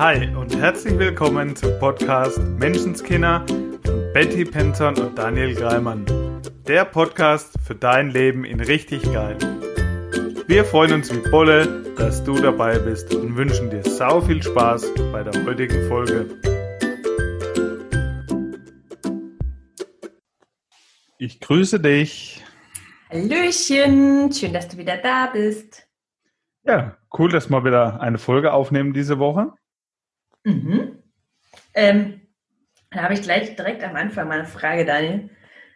Hi und herzlich willkommen zum Podcast Menschenskinder von Betty Penton und Daniel Greimann. Der Podcast für dein Leben in richtig geil. Wir freuen uns wie Bolle, dass du dabei bist und wünschen dir sau viel Spaß bei der heutigen Folge. Ich grüße dich. Hallöchen, schön, dass du wieder da bist. Ja, cool, dass wir wieder eine Folge aufnehmen diese Woche. Mhm. Ähm, da habe ich gleich direkt am Anfang mal eine Frage, Daniel.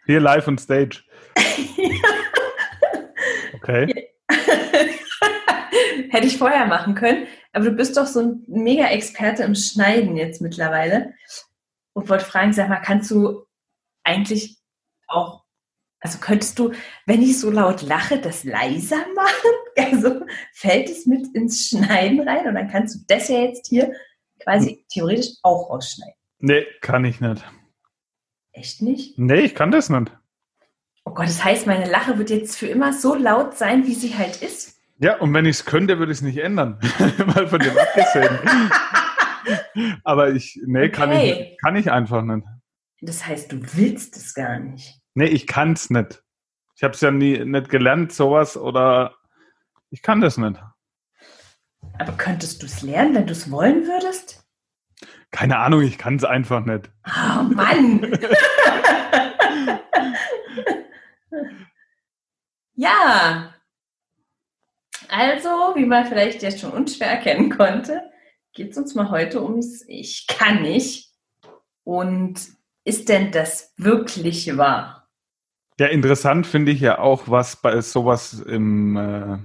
Hier live on stage. Okay. Hätte ich vorher machen können, aber du bist doch so ein mega Experte im Schneiden jetzt mittlerweile. Und wollte fragen, sag mal, kannst du eigentlich auch, also könntest du, wenn ich so laut lache, das leiser machen? Also fällt es mit ins Schneiden rein und dann kannst du das ja jetzt hier quasi theoretisch auch rausschneiden. Nee, kann ich nicht. Echt nicht? Nee, ich kann das nicht. Oh Gott, das heißt, meine Lache wird jetzt für immer so laut sein, wie sie halt ist. Ja, und wenn ich es könnte, würde ich es nicht ändern. Mal von dem abgesehen. Aber ich, nee, kann, Okay. ich, kann ich einfach nicht. Das heißt, du willst es gar nicht. Nee, ich kann es nicht. Ich habe es ja nie nicht gelernt, sowas, oder ich kann das nicht. Aber könntest du es lernen, wenn du es wollen würdest? Keine Ahnung, ich kann es einfach nicht. Oh Mann! ja. Also, wie man vielleicht jetzt schon unschwer erkennen konnte, geht es uns mal heute ums Ich kann nicht. Und ist denn das wirklich wahr? Ja, interessant finde ich ja auch, was bei sowas im äh,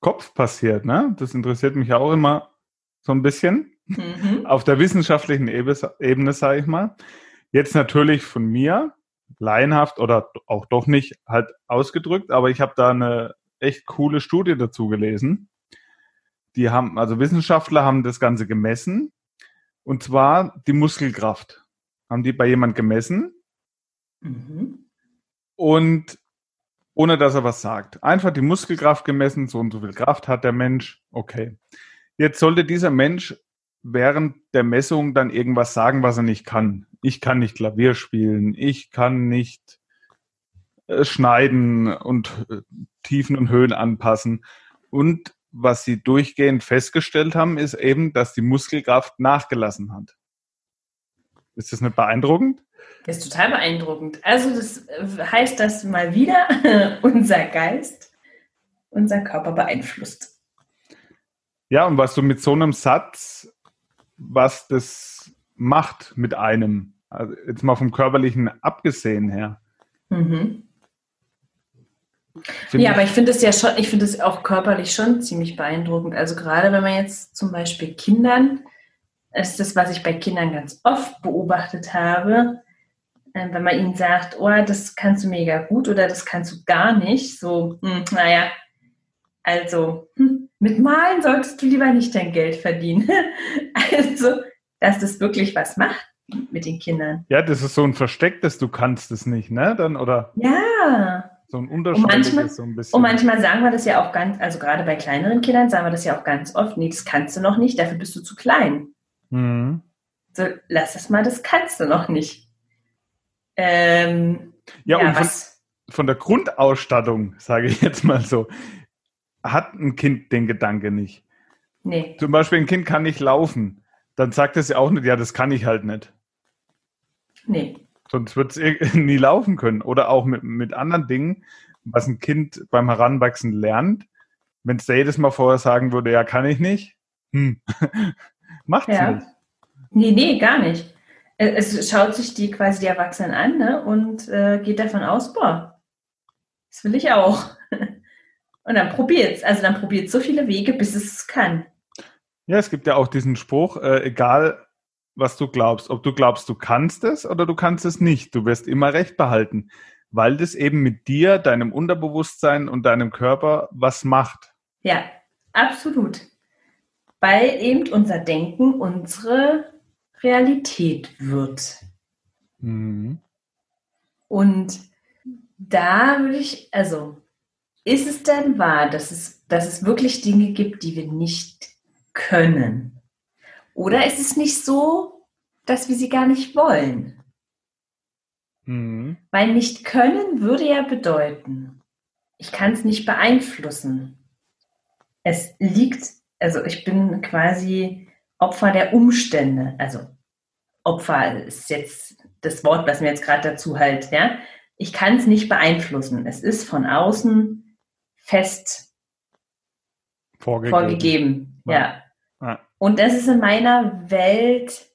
Kopf passiert. Ne? Das interessiert mich auch immer so ein bisschen. Mhm. Auf der wissenschaftlichen Ebene, Ebene sage ich mal. Jetzt natürlich von mir, laienhaft oder auch doch nicht halt ausgedrückt, aber ich habe da eine echt coole Studie dazu gelesen. Die haben, also Wissenschaftler haben das Ganze gemessen. Und zwar die Muskelkraft. Haben die bei jemand gemessen Mhm. und ohne dass er was sagt. Einfach die Muskelkraft gemessen, so und so viel Kraft hat der Mensch. Okay. Jetzt sollte dieser Mensch während der Messung dann irgendwas sagen, was er nicht kann. Ich kann nicht Klavier spielen, ich kann nicht äh, schneiden und äh, Tiefen und Höhen anpassen. Und was sie durchgehend festgestellt haben, ist eben, dass die Muskelkraft nachgelassen hat. Ist das nicht beeindruckend? Das ist total beeindruckend. Also das äh, heißt, dass mal wieder unser Geist unser Körper beeinflusst. Ja, und was du mit so einem Satz, was das macht mit einem, also jetzt mal vom körperlichen abgesehen her. Mhm. Ja, aber ich finde es ja schon, ich finde es auch körperlich schon ziemlich beeindruckend. Also gerade wenn man jetzt zum Beispiel Kindern, das ist das, was ich bei Kindern ganz oft beobachtet habe, wenn man ihnen sagt, oh, das kannst du mega gut oder das kannst du gar nicht, so, hm, naja, also hm, mit Malen solltest du lieber nicht dein Geld verdienen. also, dass das wirklich was macht mit den Kindern. ja, das ist so ein verstecktes, du kannst es nicht, ne? Dann, oder Ja. so ein manchmal- unterschwelliges, so ein bisschen. Und manchmal sagen wir das ja auch ganz, also gerade bei kleineren Kindern sagen wir das ja auch ganz oft, nee, das kannst du noch nicht, dafür bist du zu klein. Mhm. So, lass es mal, das kannst du noch nicht. Ähm, Ja, ja, und von, was? von der Grundausstattung, sage ich jetzt mal so, hat ein Kind den Gedanke nicht. Nee. Zum Beispiel ein Kind kann nicht laufen. Dann sagt es ja auch nicht, ja, das kann ich halt nicht. Nee. Sonst wird es nie laufen können. Oder auch mit, mit anderen Dingen, was ein Kind beim Heranwachsen lernt. Wenn es jedes Mal vorher sagen würde, ja, kann ich nicht, hm. macht's Ja. nicht. Nee, nee, gar nicht. Äh, Es schaut sich die quasi die Erwachsenen an ne, und äh, geht davon aus, boah, das will ich auch. Und dann probiert's. Also dann probiert so viele Wege, bis es es kann. Ja, es gibt ja auch diesen Spruch, äh, egal was du glaubst, ob du glaubst, du kannst es oder du kannst es nicht, du wirst immer recht behalten, weil das eben mit dir, deinem Unterbewusstsein und deinem Körper was macht. Ja, absolut. Weil eben unser Denken unsere Realität wird. Mhm. Und da würde ich, also, ist es denn wahr, dass es, dass es wirklich Dinge gibt, die wir nicht können? Oder ist es nicht so, dass wir sie gar nicht wollen? Mhm. Weil nicht können würde ja bedeuten, ich kann es nicht beeinflussen. Es liegt, also ich bin quasi Opfer der Umstände. Also Opfer ist jetzt das Wort, was mir jetzt gerade dazu halt, ja. Ich kann es nicht beeinflussen. Es ist von außen fest Vorgegeben. vorgegeben. Ja. Ja. Und das ist in meiner Welt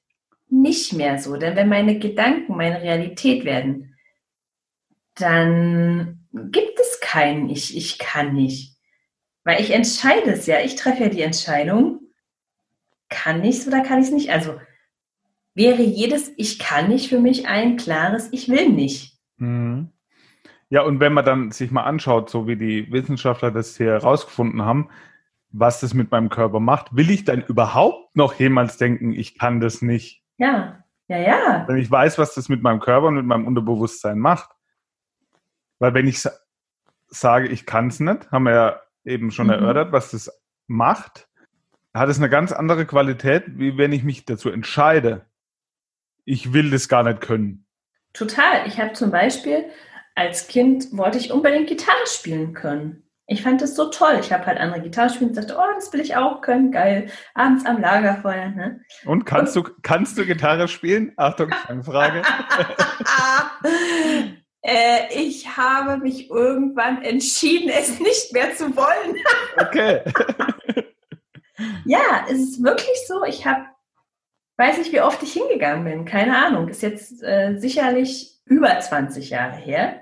nicht mehr so. Denn wenn meine Gedanken meine Realität werden, dann gibt es kein Ich, ich kann nicht. Weil ich entscheide es ja. Ich treffe ja die Entscheidung, kann ich es oder kann ich es nicht. Also wäre jedes Ich kann nicht für mich ein klares Ich will nicht. Mhm. Ja, und wenn man dann sich mal anschaut, so wie die Wissenschaftler das hier herausgefunden haben, was das mit meinem Körper macht, will ich dann überhaupt noch jemals denken, ich kann das nicht? Ja, ja, ja. Wenn ich weiß, was das mit meinem Körper und mit meinem Unterbewusstsein macht. Weil wenn ich sa sage, ich kann es nicht, haben wir ja eben schon Mhm. erörtert, was das macht, hat es eine ganz andere Qualität, wie wenn ich mich dazu entscheide, ich will das gar nicht können. Total. Ich habe zum Beispiel als Kind wollte ich unbedingt Gitarre spielen können. Ich fand das so toll. Ich habe halt andere Gitarre spielen und dachte, oh, das will ich auch können. Geil. Abends am Lagerfeuer. Ne? Und kannst du, kannst du Gitarre spielen? Achtung, Fangfrage. äh, ich habe mich irgendwann entschieden, es nicht mehr zu wollen. Okay. Ja, es ist wirklich so. Ich habe, weiß nicht, wie oft ich hingegangen bin. Keine Ahnung. Ist jetzt äh, sicherlich über 20 Jahre her.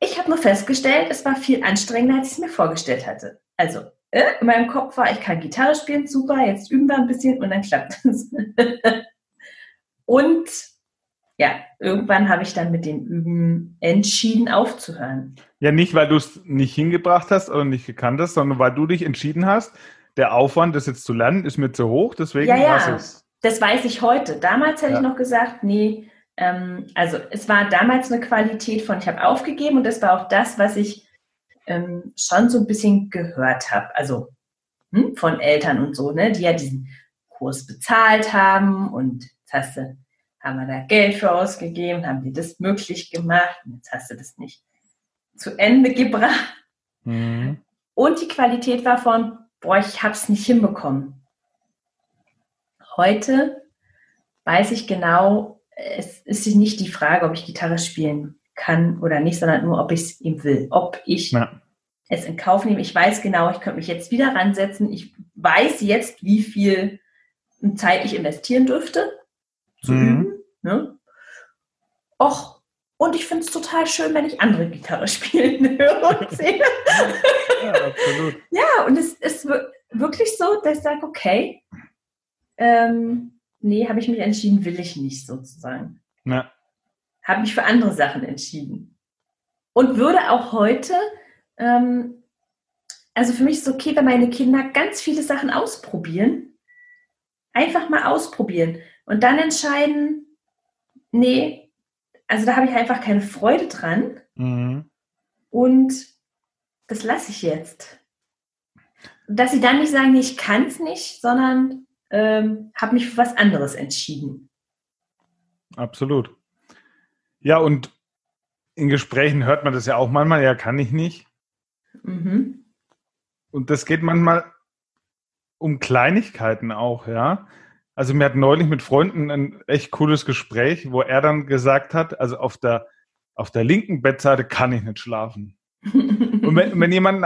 Ich habe nur festgestellt, es war viel anstrengender, als ich es mir vorgestellt hatte. Also, äh, in meinem Kopf war, ich kann Gitarre spielen, super, jetzt üben wir ein bisschen und dann klappt es. und ja, irgendwann habe ich dann mit dem Üben entschieden aufzuhören. Ja, nicht, weil du es nicht hingebracht hast oder nicht gekannt hast, sondern weil du dich entschieden hast, der Aufwand, das jetzt zu lernen, ist mir zu hoch, deswegen Ja, ja. es. Das weiß ich heute. Damals hätte Ja. ich noch gesagt, nee, ähm, also es war damals eine Qualität von, ich habe aufgegeben und das war auch das, was ich ähm, schon so ein bisschen gehört habe. Also hm, von Eltern und so, ne, die ja diesen Kurs bezahlt haben und jetzt hast du, haben wir da Geld für ausgegeben, haben die das möglich gemacht und jetzt hast du das nicht zu Ende gebracht. Mhm. Und die Qualität war von, boah, ich habe es nicht hinbekommen. Heute weiß ich genau, es ist nicht die Frage, ob ich Gitarre spielen kann oder nicht, sondern nur, ob ich es ihm will, ob ich Ja. es in Kauf nehme. Ich weiß genau, ich könnte mich jetzt wieder ransetzen. Ich weiß jetzt, wie viel Zeit ich investieren dürfte zu Mhm. üben. Ne? Och, und ich finde es total schön, wenn ich andere Gitarre spielen höre und sehe. ja, absolut. Ja, und es ist wir- wirklich so, dass ich sage, okay, ähm, nee, habe ich mich entschieden, will ich nicht sozusagen. Ja. Habe mich für andere Sachen entschieden. Und würde auch heute, ähm, also für mich ist es okay, wenn meine Kinder ganz viele Sachen ausprobieren. Einfach mal ausprobieren und dann entscheiden, nee, also da habe ich einfach keine Freude dran Mhm. und das lasse ich jetzt. Dass sie dann nicht sagen, ich kann es nicht, sondern ähm, habe mich für was anderes entschieden. Absolut. Ja, und in Gesprächen hört man das ja auch manchmal, ja, kann ich nicht. Mhm. Und das geht manchmal um Kleinigkeiten auch, ja. Also wir hatten neulich mit Freunden ein echt cooles Gespräch, wo er dann gesagt hat, also auf der, auf der linken Bettseite kann ich nicht schlafen. Und wenn, wenn jemand,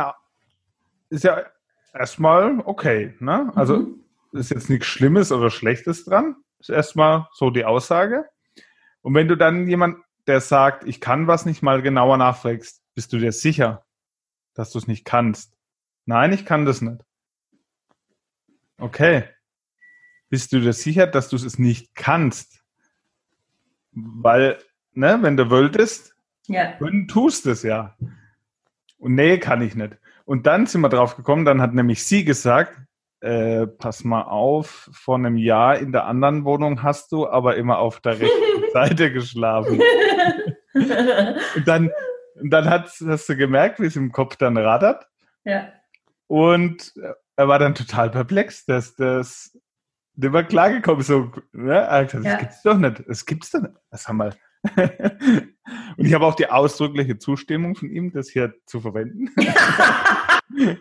ist ja erstmal okay, ne? Also Mhm. ist jetzt nichts Schlimmes oder Schlechtes dran. Ist erstmal so die Aussage. Und wenn du dann jemand, der sagt, ich kann was nicht mal genauer nachfragst, bist du dir sicher, dass du es nicht kannst? Nein, ich kann das nicht. Okay. Bist du dir sicher, dass du es nicht kannst? Weil, ne, wenn du wolltest, ja. können tust es ja. Und nee, kann ich nicht. Und dann sind wir drauf gekommen, dann hat nämlich sie gesagt, äh, pass mal auf, vor einem Jahr in der anderen Wohnung hast du aber immer auf der rechten Seite geschlafen. Und dann, dann hat, hast du gemerkt, wie es im Kopf dann rattert. ja. Und er war dann total perplex, dass das der war klargekommen, so, ne? Gesagt, Ja. das gibt's doch nicht. Das gibt's doch nicht. Was haben wir? Und ich habe auch die ausdrückliche Zustimmung von ihm, das hier zu verwenden.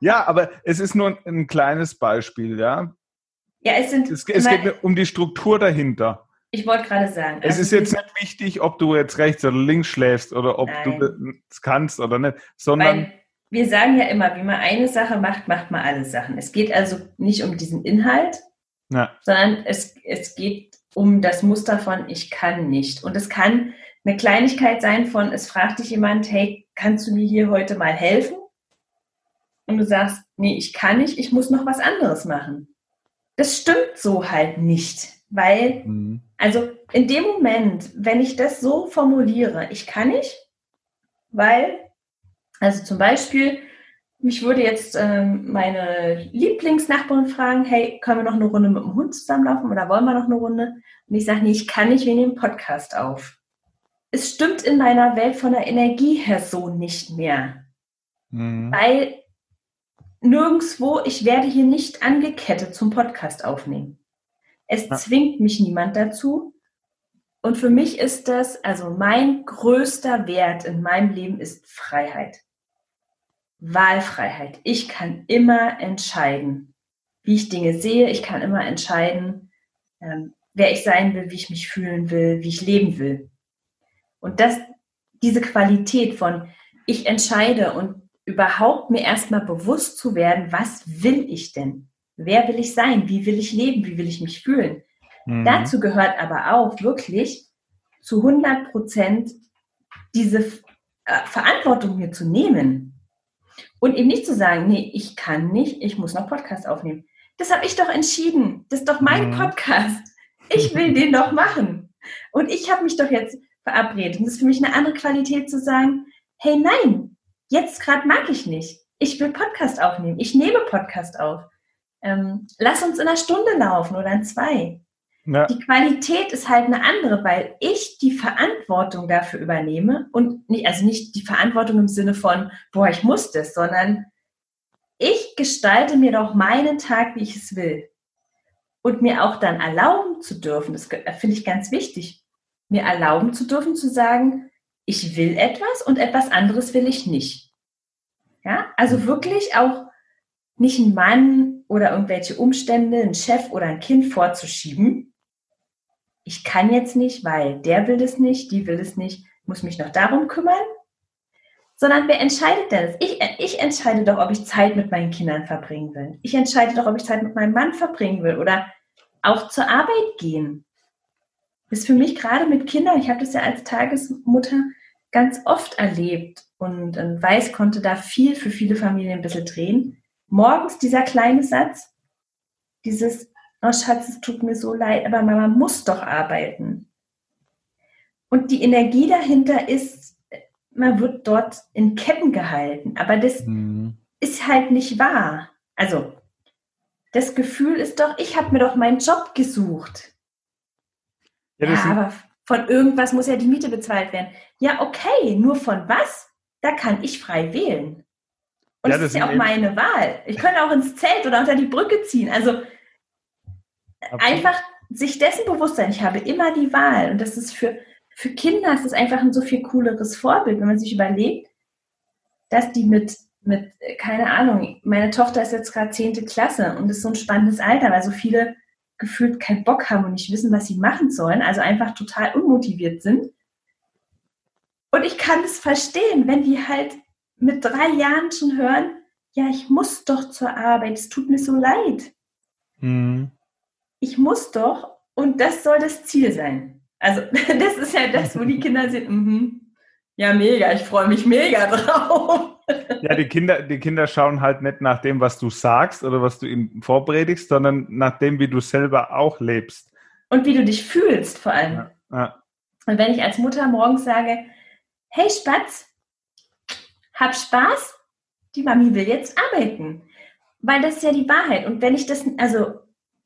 ja, aber es ist nur ein, ein kleines Beispiel, ja. Ja, es sind. Es, es geht um die Struktur dahinter. ich wollte gerade sagen. Es also ist jetzt nicht wichtig, ob du jetzt rechts oder links schläfst oder ob Nein. du das kannst oder nicht, sondern Weil wir sagen ja immer, wie man eine Sache macht, macht man alle Sachen. Es geht also nicht um diesen Inhalt, ja, sondern es, es geht um das Muster von ich kann nicht. Und es kann eine Kleinigkeit sein von, es fragt dich jemand, hey, kannst du mir hier heute mal helfen? Und du sagst, nee, ich kann nicht, ich muss noch was anderes machen. Das stimmt so halt nicht, weil Mhm. also in dem Moment, wenn ich das so formuliere, ich kann nicht, weil, also zum Beispiel, mich würde jetzt ähm, meine Lieblingsnachbarin fragen, hey, können wir noch eine Runde mit dem Hund zusammenlaufen oder wollen wir noch eine Runde? Und ich sage, nee, ich kann nicht, wir nehmen Podcast auf. Es stimmt in meiner Welt von der Energie her so nicht mehr, Mhm. weil nirgendwo, ich werde hier nicht angekettet zum Podcast aufnehmen. Es Ja. zwingt mich niemand dazu. Und für mich ist das, also mein größter Wert in meinem Leben ist Freiheit. Wahlfreiheit. Ich kann immer entscheiden, wie ich Dinge sehe. Ich kann immer entscheiden, ähm, wer ich sein will, wie ich mich fühlen will, wie ich leben will. Und das, diese Qualität von ich entscheide und überhaupt mir erstmal bewusst zu werden, was will ich denn? Wer will ich sein? Wie will ich leben? Wie will ich mich fühlen? Mhm. Dazu gehört aber auch wirklich zu 100 Prozent diese äh, Verantwortung mir zu nehmen und eben nicht zu sagen, nee, ich kann nicht, ich muss noch Podcast aufnehmen. Das habe ich doch entschieden. Das ist doch mein Mhm. Podcast. Ich will den doch machen. Und ich habe mich doch jetzt verabredet. Und das ist für mich eine andere Qualität zu sagen, hey, nein, jetzt gerade mag ich nicht. Ich will Podcast aufnehmen. Ich nehme Podcast auf. Ähm, lass uns in einer Stunde laufen oder in zwei Ja. die Qualität ist halt eine andere, weil ich die Verantwortung dafür übernehme und nicht, also nicht die Verantwortung im Sinne von, boah, ich muss das, sondern ich gestalte mir doch meinen Tag, wie ich es will. Und mir auch dann erlauben zu dürfen, das finde ich ganz wichtig, mir erlauben zu dürfen zu sagen, ich will etwas und etwas anderes will ich nicht. Ja, also wirklich auch nicht einen Mann oder irgendwelche Umstände, einen Chef oder ein Kind vorzuschieben. Ich kann jetzt nicht, weil der will das nicht, die will das nicht, muss mich noch darum kümmern. Sondern wer entscheidet denn das? Ich, ich entscheide doch, ob ich Zeit mit meinen Kindern verbringen will. Ich entscheide doch, ob ich Zeit mit meinem Mann verbringen will oder auch zur Arbeit gehen. Das ist für mich gerade mit Kindern, ich habe das ja als Tagesmutter ganz oft erlebt und weiß, konnte da viel für viele Familien ein bisschen drehen. Morgens dieser kleine Satz, dieses, oh Schatz, es tut mir so leid, aber Mama muss doch arbeiten. Und die Energie dahinter ist, man wird dort in Ketten gehalten, aber das Mhm. ist halt nicht wahr. Also, das Gefühl ist doch, ich habe mir doch meinen Job gesucht. Ja, Ja, aber von irgendwas muss ja die Miete bezahlt werden. Ja, okay, nur von was? Da kann ich frei wählen. Und Ja, das das ist ja auch meine Wahl. Ich könnte auch ins Zelt oder unter die Brücke ziehen. Also einfach sich dessen bewusst sein, ich habe immer die Wahl. Und das ist für, für Kinder ist das einfach ein so viel cooleres Vorbild, wenn man sich überlegt, dass die mit, mit, äh, keine Ahnung, meine Tochter ist jetzt gerade 10. Klasse und ist so ein spannendes Alter, weil so viele gefühlt keinen Bock haben und nicht wissen, was sie machen sollen, also einfach total unmotiviert sind. Und ich kann es verstehen, wenn die halt mit drei Jahren schon hören, ja, ich muss doch zur Arbeit, es tut mir so leid. Mhm. Ich muss doch und das soll das Ziel sein. Also das ist ja das, wo die Kinder sind, mhm. ja mega, ich freue mich mega drauf. Ja, die Kinder, die Kinder schauen halt nicht nach dem, was du sagst oder was du ihnen vorpredigst, sondern nach dem, wie du selber auch lebst. Und wie du dich fühlst vor allem. Ja. Ja. Und wenn ich als Mutter morgens sage, hey Spatz, hab Spaß, die Mami will jetzt arbeiten. Weil das ist ja die Wahrheit. Und wenn ich das, also,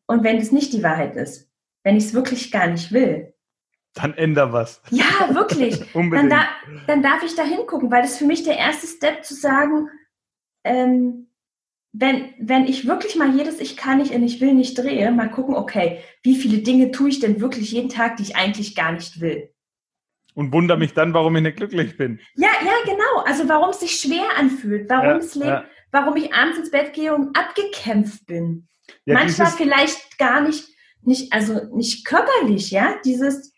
und wenn es nicht die Wahrheit ist, wenn ich es wirklich gar nicht will, Dann änder was. ja, wirklich, dann, Unbedingt. da, dann darf ich da hingucken, weil das für mich der erste Step zu sagen, ähm, wenn, wenn ich wirklich mal jedes Ich kann nicht und ich will nicht drehe, mal gucken, okay, wie viele Dinge tue ich denn wirklich jeden Tag, die ich eigentlich gar nicht will? Und wundere mich dann, warum ich nicht glücklich bin. Ja, ja, genau. Also warum es sich schwer anfühlt, warum ja, es ja. warum ich abends ins Bett gehe und abgekämpft bin. Ja, Manchmal vielleicht gar nicht, nicht, also nicht körperlich, ja. Dieses,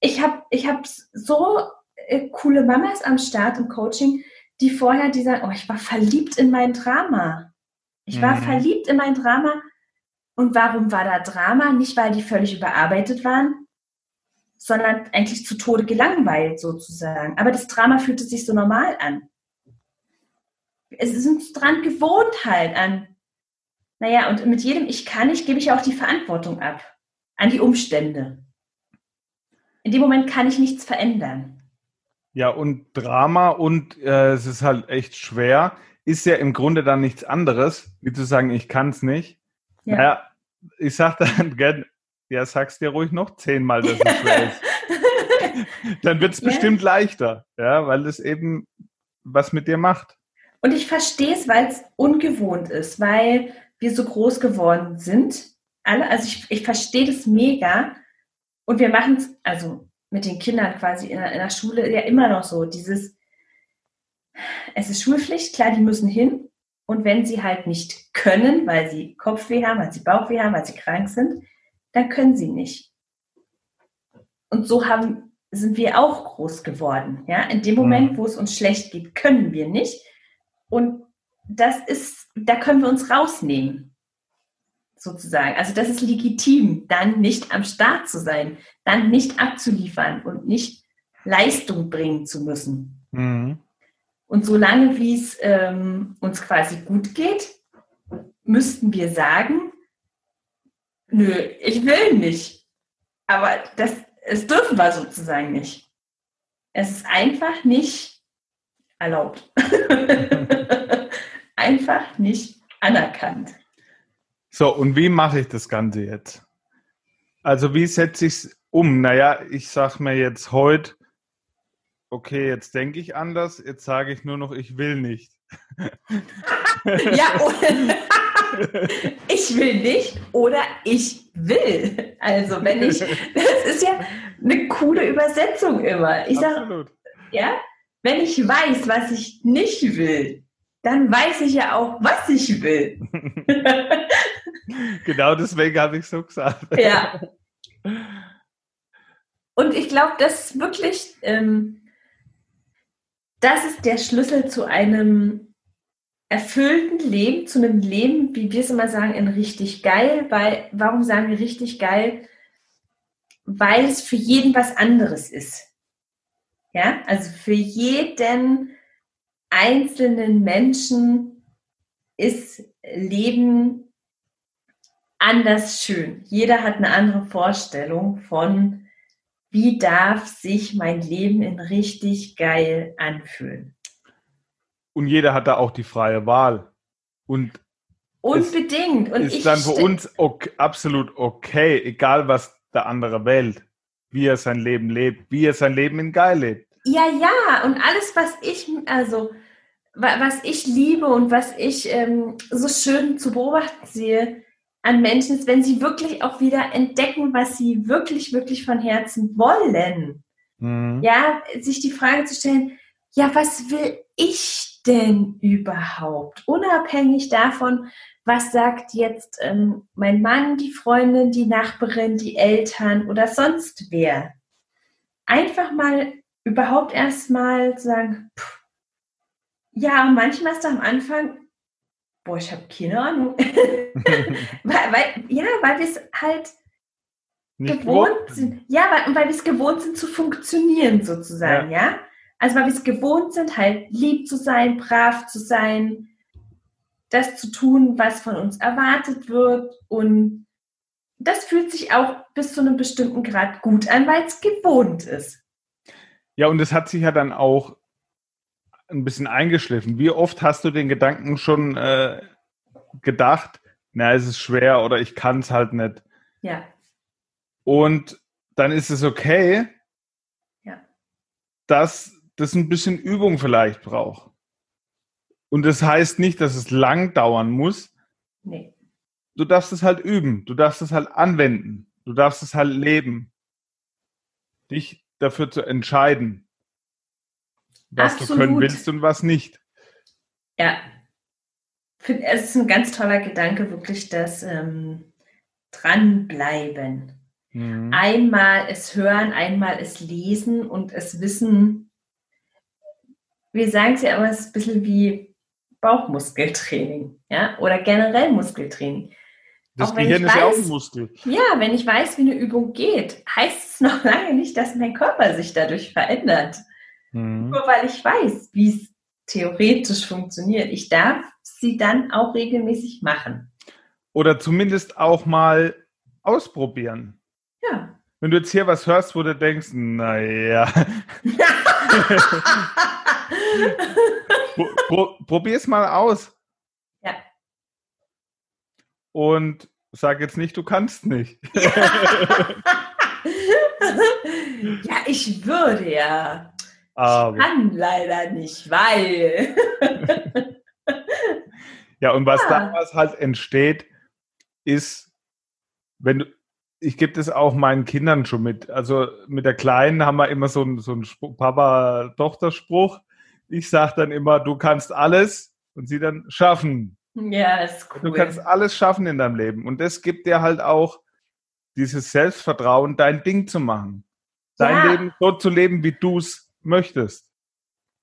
ich habe ich hab so äh, coole Mamas am Start im Coaching, die vorher, die sagen, oh, ich war verliebt in mein Drama. Ich war mhm. verliebt in mein Drama. Und warum war da Drama? Nicht, weil die völlig überarbeitet waren, sondern eigentlich zu Tode gelangweilt sozusagen. Aber das Drama fühlte sich so normal an. Es ist uns dran gewohnt halt an, naja, und mit jedem Ich kann nicht, gebe ich auch die Verantwortung ab an die Umstände. In dem Moment kann ich nichts verändern. Ja, und Drama und äh, es ist halt echt schwer, ist ja im Grunde dann nichts anderes, wie zu sagen, ich kann es nicht. Ja. Naja, ich sag dann gern, ja, sag's dir ruhig noch zehnmal, dass es schwer ist. dann wird es ja. bestimmt leichter, ja, weil es eben was mit dir macht. Und ich verstehe es, weil es ungewohnt ist, weil wir so groß geworden sind. Alle, also ich, ich verstehe das mega. Und wir machen es, also mit den Kindern quasi in der, in der Schule ja immer noch so. Dieses, es ist Schulpflicht, klar, die müssen hin. Und wenn sie halt nicht können, weil sie Kopfweh haben, weil sie Bauchweh haben, weil sie krank sind, dann können sie nicht. Und so haben, sind wir auch groß geworden. Ja? In dem Moment, mhm. wo es uns schlecht geht, können wir nicht. Und das ist, da können wir uns rausnehmen sozusagen. Also das ist legitim, dann nicht am Start zu sein, dann nicht abzuliefern und nicht Leistung bringen zu müssen. Mhm. Und solange wie es ähm, uns quasi gut geht, müssten wir sagen, nö, ich will nicht. Aber das, es dürfen wir sozusagen nicht. Es ist einfach nicht erlaubt. einfach nicht anerkannt. So, und wie mache ich das Ganze jetzt? Also wie setze ich es um? Naja, ich sage mir jetzt heute, okay, jetzt denke ich anders, jetzt sage ich nur noch, ich will nicht. ja, ich will nicht oder ich will. Also wenn ich, das ist ja eine coole Übersetzung immer. Ich sage, ja, wenn ich weiß, was ich nicht will, dann weiß ich ja auch, was ich will. genau deswegen habe ich so gesagt. Ja. Und ich glaube, das ist wirklich, ähm, das ist der Schlüssel zu einem erfüllten Leben, zu einem Leben, wie wir es immer sagen, in richtig geil. Weil, warum sagen wir richtig geil? Weil es für jeden was anderes ist. Ja, also für jeden einzelnen Menschen ist Leben anders schön. Jeder hat eine andere Vorstellung von, wie darf sich mein Leben in richtig geil anfühlen. Und jeder hat da auch die freie Wahl. Und Unbedingt. Und ist dann für uns okay, absolut okay, egal was der andere wählt, wie er sein Leben lebt, wie er sein Leben in geil lebt. Ja, ja, und alles, was ich, also was ich liebe und was ich ähm, so schön zu beobachten sehe an Menschen, ist, wenn sie wirklich auch wieder entdecken, was sie wirklich, wirklich von Herzen wollen. Mhm. Ja, sich die Frage zu stellen, ja, was will ich denn überhaupt? Unabhängig davon, was sagt jetzt ähm, mein Mann, die Freundin, die Nachbarin, die Eltern oder sonst wer. Einfach mal überhaupt erstmal sagen, pff, ja, manchmal ist am Anfang, boah, ich habe keine Ahnung. weil, weil, ja, weil wir es halt Nicht gewohnt gut. sind. Ja, weil, weil wir es gewohnt sind zu funktionieren sozusagen, ja. ja? Also weil wir es gewohnt sind, halt lieb zu sein, brav zu sein, das zu tun, was von uns erwartet wird. Und das fühlt sich auch bis zu einem bestimmten Grad gut an, weil es gewohnt ist. Ja, und es hat sich ja dann auch ein bisschen eingeschliffen. Wie oft hast du den Gedanken schon äh, gedacht, na, es ist schwer oder ich kann es halt nicht. Ja. Und dann ist es okay, ja. dass das ein bisschen Übung vielleicht braucht. Und das heißt nicht, dass es lang dauern muss. Nee. Du darfst es halt üben. Du darfst es halt anwenden. Du darfst es halt leben. Dich dafür zu entscheiden, was Absolut. du können willst und was nicht. Ja. Es ist ein ganz toller Gedanke, wirklich das ähm, Dranbleiben. Mhm. Einmal es hören, einmal es lesen und es wissen. Wir sagen es ja immer, es ist ein bisschen wie Bauchmuskeltraining, ja, oder generell Muskeltraining. Das Gehirn ist ja auch weiß- ein Muskel. Ja, wenn ich weiß, wie eine Übung geht, heißt es noch lange nicht, dass mein Körper sich dadurch verändert. Mhm. Nur weil ich weiß, wie es theoretisch funktioniert. Ich darf sie dann auch regelmäßig machen. Oder zumindest auch mal ausprobieren. Ja. Wenn du jetzt hier was hörst, wo du denkst, naja, pro, pro, probier's mal aus. Und sag jetzt nicht, du kannst nicht. ja, ich würde ja. Aber, Kann leider nicht, weil. ja, und was Ja. daraus halt entsteht, ist, wenn du, ich gebe das auch meinen Kindern schon mit. Also mit der Kleinen haben wir immer so einen, so einen Spruch- Papa-Tochter-Spruch. Ich sage dann immer, du kannst alles und sie dann schaffen. Ja, ist cool. Du kannst alles schaffen in deinem Leben. Und das gibt dir halt auch dieses Selbstvertrauen, dein Ding zu machen. Dein Ja. Leben so zu leben, wie du es möchtest.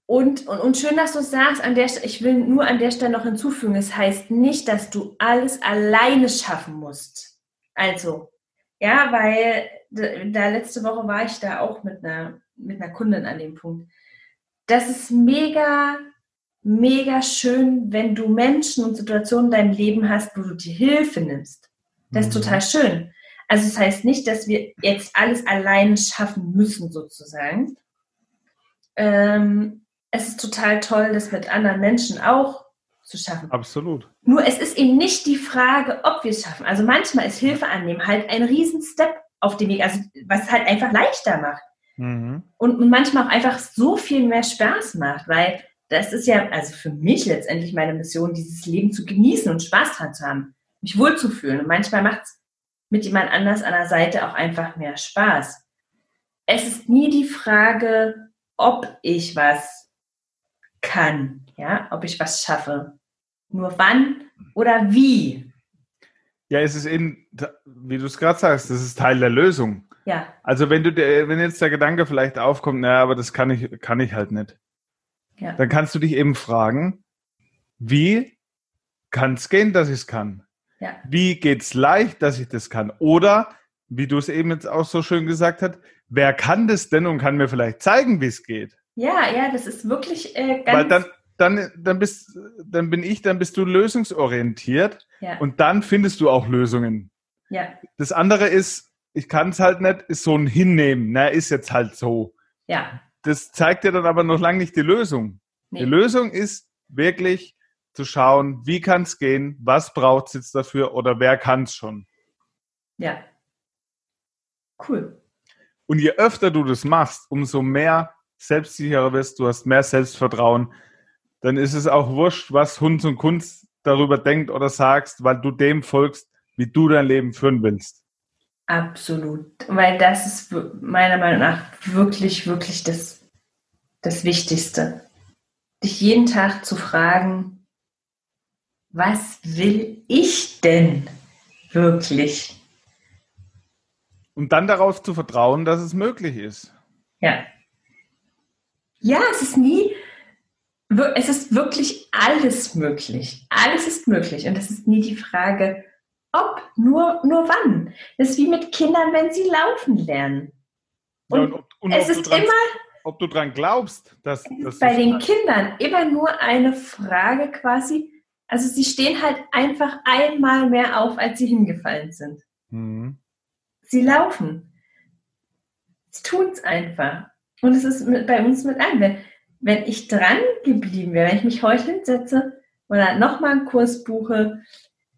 Und, und, und schön, dass du es sagst, an der, ich will nur an der Stelle noch hinzufügen, es heißt nicht, dass du alles alleine schaffen musst. Also, ja, weil da letzte Woche war ich da auch mit einer, mit einer Kundin an dem Punkt. Das ist mega, mega schön, wenn du Menschen und Situationen in deinem Leben hast, wo du dir Hilfe nimmst. Das ist Mhm. total schön. Also es heißt nicht, dass wir jetzt alles allein schaffen müssen, sozusagen. Ähm, es ist total toll, das mit anderen Menschen auch zu schaffen. Absolut. Nur es ist eben nicht die Frage, ob wir es schaffen. Also manchmal ist Hilfe annehmen halt ein Riesen-Step auf dem Weg, also was halt einfach leichter macht. Mhm. Und, und manchmal auch einfach so viel mehr Spaß macht, weil das ist ja, also für mich letztendlich meine Mission, dieses Leben zu genießen und Spaß dran zu haben, mich wohlzufühlen. Und manchmal macht es mit jemand anders an der Seite auch einfach mehr Spaß. Es ist nie die Frage, ob ich was kann, ja, ob ich was schaffe. Nur wann oder wie. Ja, es ist eben, wie du es gerade sagst, das ist Teil der Lösung. Ja, Also wenn du wenn jetzt der Gedanke vielleicht aufkommt, naja, aber das kann ich, kann ich halt nicht, ja, dann kannst du dich eben fragen, wie kann es gehen, dass ich es kann? ja, Wie geht's leicht, dass ich das kann? Oder, wie du es eben jetzt auch so schön gesagt hast, wer kann das denn und kann mir vielleicht zeigen, wie es geht? ja, ja, das ist wirklich äh, ganz. Weil dann, dann, dann bist, dann bin ich, dann bist du lösungsorientiert ja, und dann findest du auch Lösungen. ja, Das andere ist, ich kann es halt nicht, ist so ein Hinnehmen. Na, ist jetzt halt so. ja. Das zeigt dir dann aber noch lange nicht die Lösung. Nee. Die Lösung ist wirklich zu schauen, wie kann es gehen, was braucht es jetzt dafür oder wer kann es schon. Ja. Cool. Und je öfter du das machst, umso mehr selbstsicherer wirst du, hast mehr Selbstvertrauen, dann ist es auch wurscht, was Hund und Kunst darüber denkt oder sagst, weil du dem folgst, wie du dein Leben führen willst. Absolut. Weil das ist meiner Meinung nach wirklich, wirklich das, das Wichtigste. Dich jeden Tag zu fragen, was will ich denn wirklich? Und dann darauf zu vertrauen, dass es möglich ist. Ja. Ja, es ist nie, es ist wirklich alles möglich. Alles ist möglich. Und es ist nie die Frage, ob, nur, nur wann. Das ist wie mit Kindern, wenn sie laufen lernen. Ja, Und ob, und es ist dran, immer ob du dran glaubst, dass, dass bei den Kindern immer nur eine Frage quasi. Also sie stehen halt einfach einmal mehr auf, als sie hingefallen sind. Mhm. Sie laufen. Sie tun es einfach. Und es ist mit, bei uns mit ein. Wenn, wenn ich dran geblieben wäre, wenn ich mich heute hinsetze oder nochmal einen Kurs buche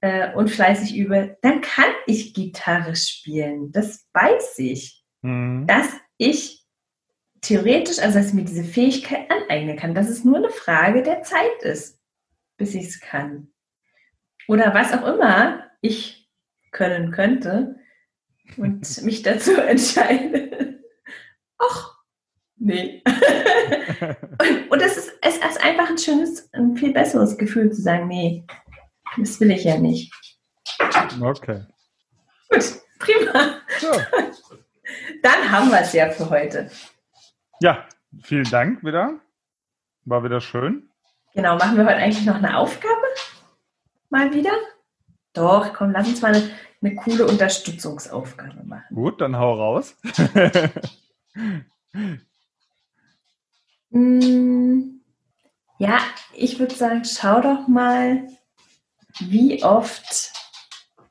äh, und fleißig übe, dann kann ich Gitarre spielen. Das weiß ich. Mhm. Dass ich theoretisch, also dass ich mir diese Fähigkeit aneignen kann, dass es nur eine Frage der Zeit ist. bis ich es kann. Oder was auch immer ich können könnte und mich dazu entscheide. Ach, nee. und, und es, ist, es ist einfach ein schönes, ein viel besseres Gefühl zu sagen, nee, das will ich ja nicht. Okay. Gut, prima. So. Dann haben wir es ja für heute. Ja, vielen Dank wieder. War wieder schön. Genau, machen wir heute eigentlich noch eine Aufgabe? Mal wieder? Doch, komm, lass uns mal eine, eine coole Unterstützungsaufgabe machen. Gut, dann hau raus. mm, ja, ich würde sagen, schau doch mal, wie oft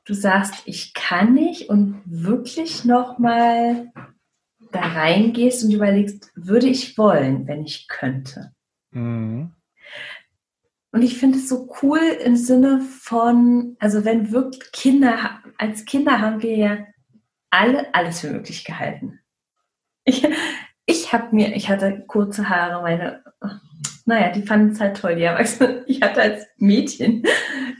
du sagst, ich kann nicht und wirklich nochmal da reingehst und überlegst, würde ich wollen, wenn ich könnte. Mhm. Und ich finde es so cool im Sinne von, also wenn wirklich Kinder, als Kinder haben wir ja alle alles für möglich gehalten. Ich, ich habe mir, ich hatte kurze Haare, meine, naja, die fanden es halt toll, die Erwachsenen. Ich hatte als Mädchen,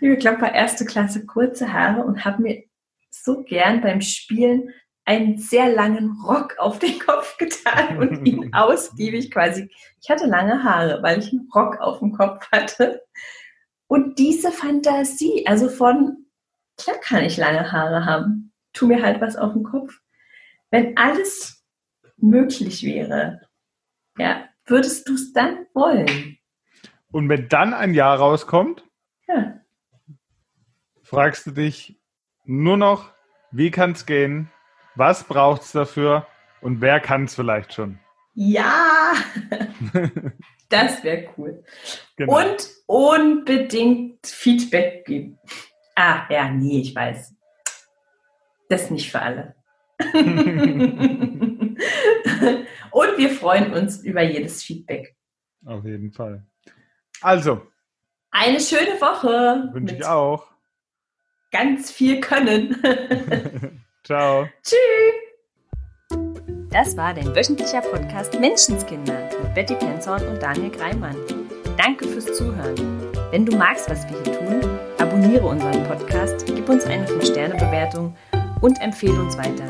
ich glaube, bei erste Klasse kurze Haare und habe mir so gern beim Spielen einen sehr langen Rock auf den Kopf getan und ihn ausgiebig quasi. Ich hatte lange Haare, weil ich einen Rock auf dem Kopf hatte. Und diese Fantasie, also von, klar kann ich lange Haare haben, tu mir halt was auf den Kopf. Wenn alles möglich wäre, ja, würdest du es dann wollen? Und wenn dann ein Jahr rauskommt, ja. fragst du dich nur noch, wie kann es gehen? Was braucht es dafür und wer kann es vielleicht schon? Ja, das wäre cool. Genau. Und unbedingt Feedback geben. Ah, ja, nee, ich weiß. Das ist nicht für alle. und wir freuen uns über jedes Feedback. Auf jeden Fall. Also. Eine schöne Woche. Wünsche ich auch. Ganz viel Können. Ciao. Tschüss. Das war dein wöchentlicher Podcast Menschenskinder mit Betty Penzorn und Daniel Greimann. Danke fürs Zuhören. Wenn du magst, was wir hier tun, abonniere unseren Podcast, gib uns eine 5-Sterne-Bewertung und empfehle uns weiter.